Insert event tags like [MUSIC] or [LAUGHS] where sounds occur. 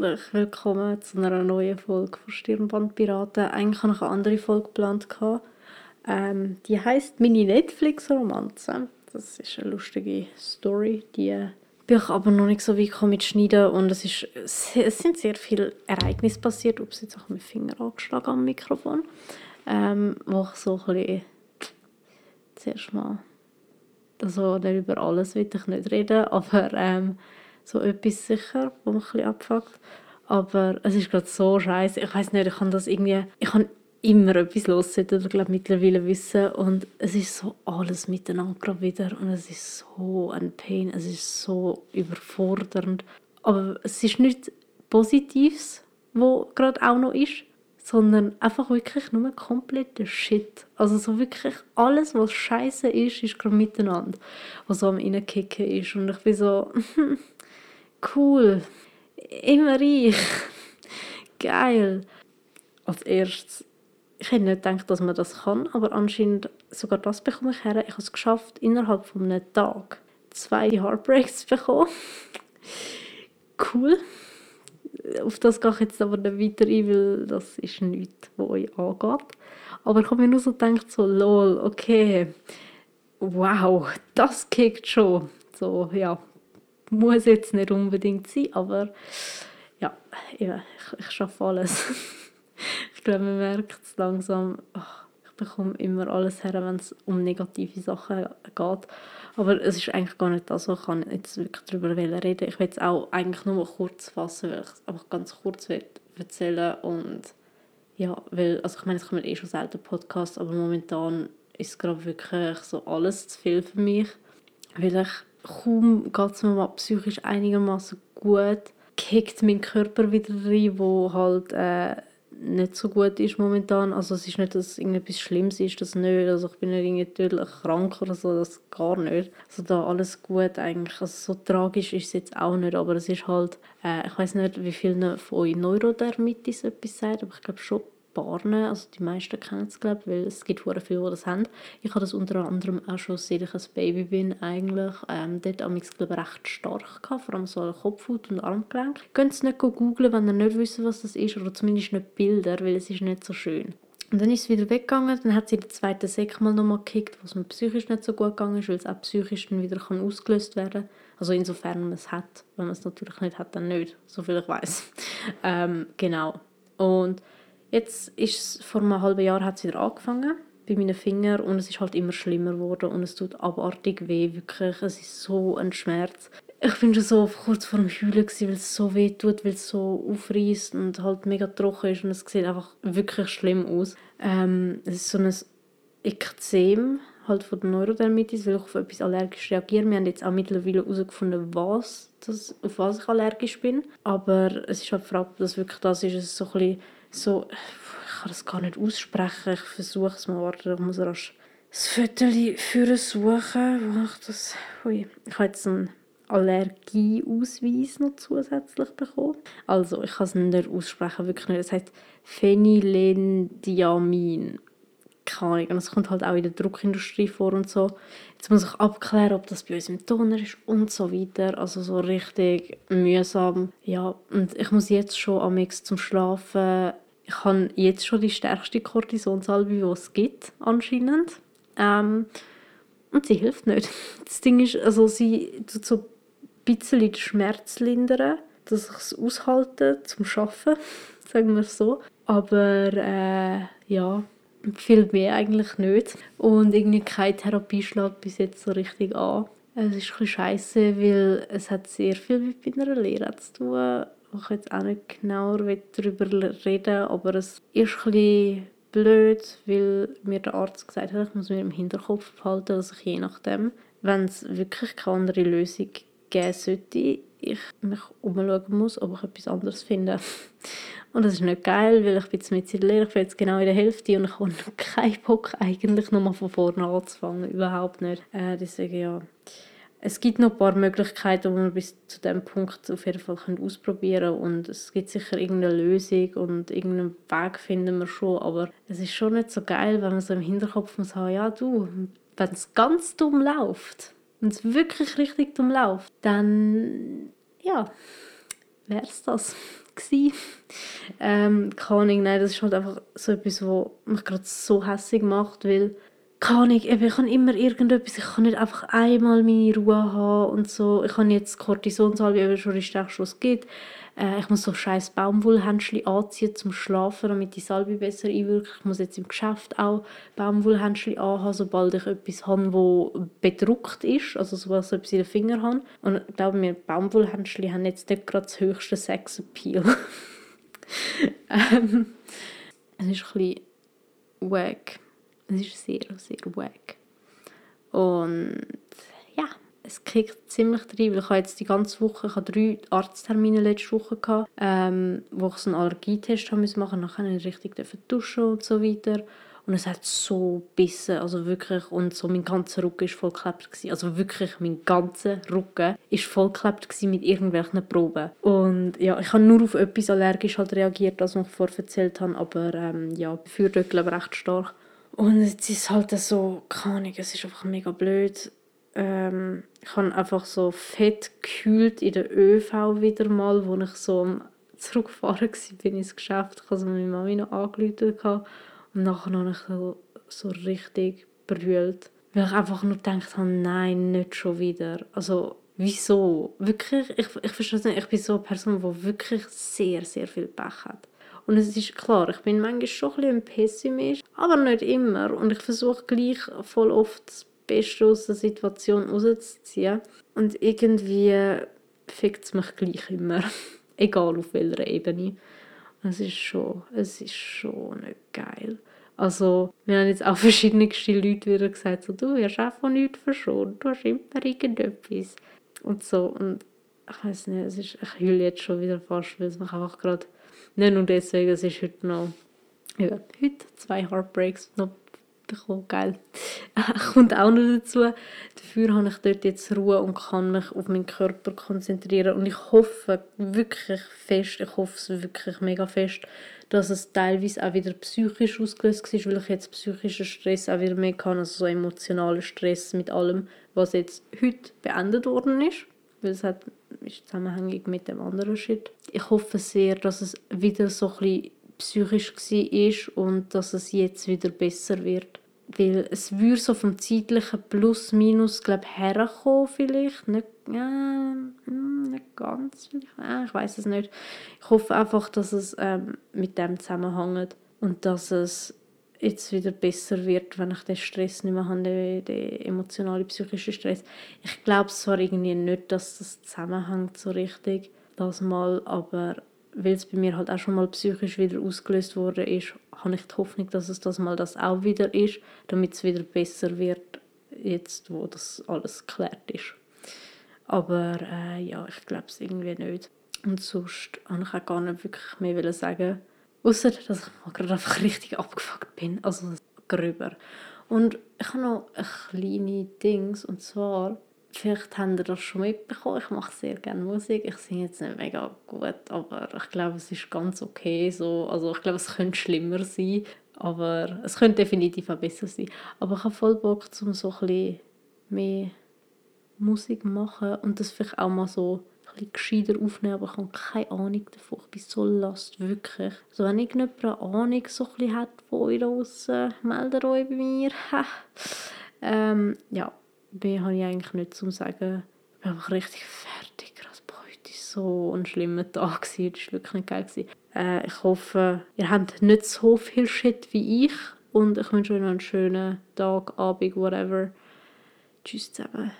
herzlich willkommen zu einer neuen Folge von Stirnbandpiraten. Eigentlich hatte ich eine andere Folge geplant. Ähm, die heißt Mini Netflix-Romanze. Das ist eine lustige Story, die bin ich aber noch nicht so weit mit Schneiden und es, ist, es sind sehr viele Ereignisse passiert. Ups, jetzt habe ich meinen Finger angeschlagen am Mikrofon. Ähm, wo ich so ein bisschen zuerst mal also über alles will ich nicht reden, aber ähm, so etwas sicher, wo mich ein abfuckt. Aber es ist gerade so scheiße. Ich weiß nicht, ich kann das irgendwie, ich kann immer etwas los, sollte ich glaube mittlerweile wissen. Und es ist so alles miteinander gerade wieder und es ist so ein Pain, es ist so überfordernd. Aber es ist nichts Positives, wo gerade auch noch ist, sondern einfach wirklich nur kompletter Shit. Also so wirklich alles, was scheiße ist, ist gerade miteinander, was so am Innenkicken ist. Und ich bin so, [LAUGHS] cool, immer ich, [LAUGHS] geil. Als erstes, ich hätte nicht gedacht, dass man das kann, aber anscheinend sogar das bekomme ich her. Ich habe es geschafft, innerhalb von einem Tag zwei Heartbreaks zu [LAUGHS] bekommen. cool. Auf das gehe ich jetzt aber nicht weiter ein, weil das ist nichts, was euch angeht. Aber ich habe mir nur so gedacht, so, lol, okay, wow, das kickt schon. So, ja, muss jetzt nicht unbedingt sein, aber ja, ja ich, ich schaffe alles. [LAUGHS] ich glaube, man merkt es langsam, ach, ich bekomme immer alles her, wenn es um negative Sachen geht. Aber es ist eigentlich gar nicht das, was ich jetzt wirklich darüber reden Ich will es auch eigentlich nur kurz fassen, weil ich es einfach ganz kurz erzählen und ja, weil, also ich meine, ich mache eh schon selten Podcast, aber momentan ist gerade wirklich so alles zu viel für mich, weil ich kaum geht es mir mal psychisch einigermaßen gut, kickt mein Körper wieder rein, wo halt äh, nicht so gut ist momentan. Also es ist nicht, dass irgendetwas Schlimmes ist, das nicht. Also ich bin nicht irgendwie krank oder so, das gar nicht. Also da alles gut eigentlich. Also so tragisch ist es jetzt auch nicht, aber es ist halt, äh, ich weiß nicht, wie viele von euch Neurodermitis etwas sagt, aber ich glaube schon Barnen, also die meisten kennen es glaube weil es gibt viele, die das haben. Ich habe das unter anderem auch schon, seit ich ein Baby bin, eigentlich ähm, dort am glaube recht stark gehabt, vor allem so Kopfhaut und Armgelenk. Könnt es nicht googeln, wenn ihr nicht wisst, was das ist, oder zumindest nicht Bilder, weil es ist nicht so schön. Und dann ist es wieder weggegangen, dann hat sie den zweiten Sek mal nochmal gekickt, was mir psychisch nicht so gut gegangen ist, weil es auch psychisch dann wieder kann ausgelöst werden kann. Also insofern man es hat. Wenn man es natürlich nicht hat, dann nicht, so viel ich weiß. ähm, genau. Und Jetzt ist es, vor einem halben Jahr hat es wieder angefangen bei meinen Fingern und es ist halt immer schlimmer geworden und es tut abartig weh, wirklich. Es ist so ein Schmerz. Ich bin schon so kurz vor dem Heulen, weil es so weh tut, weil es so aufreißt und halt mega trocken ist und es sieht einfach wirklich schlimm aus. Ähm, es ist so ein Ekzem halt von der Neurodermitis, weil ich auf etwas allergisch reagiere. Wir haben jetzt auch mittlerweile herausgefunden, was das, auf was ich allergisch bin. Aber es ist halt die Frage, ob das wirklich das ist. Es so ein bisschen so, ich kann das gar nicht aussprechen, ich versuche es mal, warte, ich muss rasch das Viertel für suchen, wo ich das, ui, ich habe jetzt einen Allergieausweis noch zusätzlich bekommen. Also, ich kann es nicht aussprechen, wirklich nicht. Es heißt Phenylendiamin. Keine Ahnung. Und es kommt halt auch in der Druckindustrie vor und so. Jetzt muss ich abklären, ob das bei uns im Toner ist und so weiter. Also so richtig mühsam. Ja, und ich muss jetzt schon am zum Schlafen. Ich habe jetzt schon die stärkste Kortisonsalbe, die es gibt, anscheinend. Ähm, und sie hilft nicht. [LAUGHS] Das Ding ist, also sie tut so ein bisschen den Schmerz lindern, dass ich es aushalte zum Arbeiten, [LAUGHS] sagen wir es so. Aber äh, ja, viel mehr eigentlich nicht. Und irgendwie keine Therapie schlägt bis jetzt so richtig an. Es ist ein scheiße, weil es hat sehr viel mit meiner Lehre zu tun. Ich jetzt auch nicht genauer darüber reden aber es ist ein blöd, weil mir der Arzt gesagt hat, ich muss mir im Hinterkopf behalten, dass ich je nachdem, wenn es wirklich keine andere Lösung geben sollte, ich mich umschauen muss, ob ich etwas anderes finde. [LAUGHS] Und das ist nicht geil, weil ich bin jetzt mit der Lehre, ich bin jetzt genau in der Hälfte und ich habe [LAUGHS] keinen Bock eigentlich nochmal von vorne anzufangen, überhaupt nicht. Äh, deswegen ja, es gibt noch ein paar Möglichkeiten, die wir bis zu diesem Punkt auf jeden Fall ausprobieren können. Und es gibt sicher irgendeine Lösung und irgendeinen Weg finden wir schon, aber es ist schon nicht so geil, wenn man so im Hinterkopf muss haben, ja du, wenn es ganz dumm läuft, wenn es wirklich richtig dumm läuft, dann ja, wäre es das gewesen. Ähm, keine Ahnung, nein, das ist halt einfach so etwas, was mich gerade so hässlich macht, weil keine eben, ich kann immer irgendetwas, ich kann nicht einfach einmal meine Ruhe haben und so. Ich habe jetzt Cortisonsalbe, eben schon stärkste, was es gibt. Ich muss so scheiß Baumwollhändchen anziehen zum Schlafen, damit die Salbe besser einwirkt. Ich muss jetzt im Geschäft auch Baumwollhändchen anhaben, sobald ich etwas habe, wo bedruckt ist, also sobald ich etwas in den Finger habe. Und ich glaube mir, Baumwollhändchen haben jetzt nicht gerade das höchste Sexappeal. [LAUGHS] ähm, es ist ein bisschen wack. Es ist sehr, sehr wack. Und ja, es kriegt ziemlich rein, weil ich habe jetzt die ganze Woche, ich hatte drei Arzttermine letzte Woche, gehabt, ähm, wo ich so einen Allergietest haben musste machen, ich richtig duschen und so weiter. Und es hat so bissen, also wirklich, und so mein ganzer Rücken war vollgeklebt. Also wirklich, mein ganzer Rücken war vollgeklebt mit irgendwelchen Proben. Und ja, ich habe nur auf etwas allergisch halt reagiert, das ich vorher erzählt habe, aber ähm, ja, glaube recht stark. Und es ist halt so, keine Ahnung, es ist einfach mega blöd. Ähm, ich habe einfach so fett gekühlt in der ÖV wieder mal, wo ich so am Zurückfahren war, ins Geschäft. Ich habe meine Mami noch angerufen und nachher habe ich so, so richtig brüllt. Weil ich einfach nur gedacht habe, nein, nicht schon wieder. Also, wieso? Wirklich, ich, ich verstehe nicht. Ich bin so eine Person, die wirklich sehr, sehr viel Pech hat. Und es ist klar, ich bin manchmal schon ein bisschen Pessimist, aber nicht immer. Und ich versuche gleich voll oft das Beste aus der Situation rauszuziehen. Und irgendwie fickt es mich gleich immer. [LAUGHS] Egal auf welcher Ebene. Es ist schon, es ist schon nicht geil. Also, wir haben jetzt auch verschiedene Leute wieder gesagt, so, du wirst auch von nichts verschont, du hast immer irgendetwas. Und so, und ich weiß nicht, es ist, ich heule jetzt schon wieder fast, weil es mich einfach gerade, nicht nur deswegen, es ist heute noch, ja, heute zwei Heartbreaks noch bekommen. Geil. [LAUGHS] Kommt auch noch dazu. Dafür habe ich dort jetzt Ruhe und kann mich auf meinen Körper konzentrieren. Und ich hoffe wirklich fest, ich hoffe es wirklich mega fest, dass es teilweise auch wieder psychisch ausgelöst war, weil ich jetzt psychischen Stress auch wieder mehr kann, also so emotionalen Stress mit allem, was jetzt heute beendet worden ist. Weil es hat, ist zusammenhängig mit dem anderen Shit. Ich hoffe sehr, dass es wieder so ein psychisch war und dass es jetzt wieder besser wird. Weil es würde so vom zeitlichen Plus, Minus, glaube ich, herkommen vielleicht. Nicht, äh, nicht ganz, äh, ich weiß es nicht. Ich hoffe einfach, dass es ähm, mit dem zusammenhängt und dass es jetzt wieder besser wird, wenn ich den Stress nicht mehr habe, den, emotionalen, psychischen Stress. Ich glaube zwar irgendwie nicht, dass das zusammenhängt so richtig, das mal, aber weil es bei mir halt auch schon mal psychisch wieder ausgelöst worden ist, habe ich die Hoffnung, dass es das mal das auch wieder ist, damit es wieder besser wird, jetzt wo das alles geklärt ist. Aber äh, ja, ich glaube es irgendwie nicht. Und sonst habe ich auch gar nicht wirklich mehr sagen. Außer, dass ich gerade einfach richtig abgefuckt bin. Also gröber. Und ich habe noch ein kleine Dings, und zwar Vielleicht habt ihr das schon mitbekommen. Ich mache sehr gerne Musik. Ich singe jetzt nicht mega gut, aber ich glaube, es ist ganz okay so. Also ich glaube, es könnte schlimmer sein, aber es könnte definitiv auch besser sein. Aber ich habe voll Bock, um so ein bisschen mehr Musik machen und das vielleicht auch mal so bisschen gescheiter aufnehmen, aber ich habe keine Ahnung davon. Ich bin so last, wirklich. Also wenn irgendjemand eine Ahnung so ein bisschen hat von euch draussen, meldet euch bei mir. [LAUGHS] ähm, ja, mehr habe ich eigentlich nicht zu sagen. Ich bin einfach richtig fertig. Also, boah, heute war so ein schlimmer Tag. Es war wirklich nicht geil. Äh, ich hoffe, ihr habt nicht so viel Shit wie ich. Und ich wünsche euch noch einen schönen Tag, Abend, whatever. Tschüss zusammen.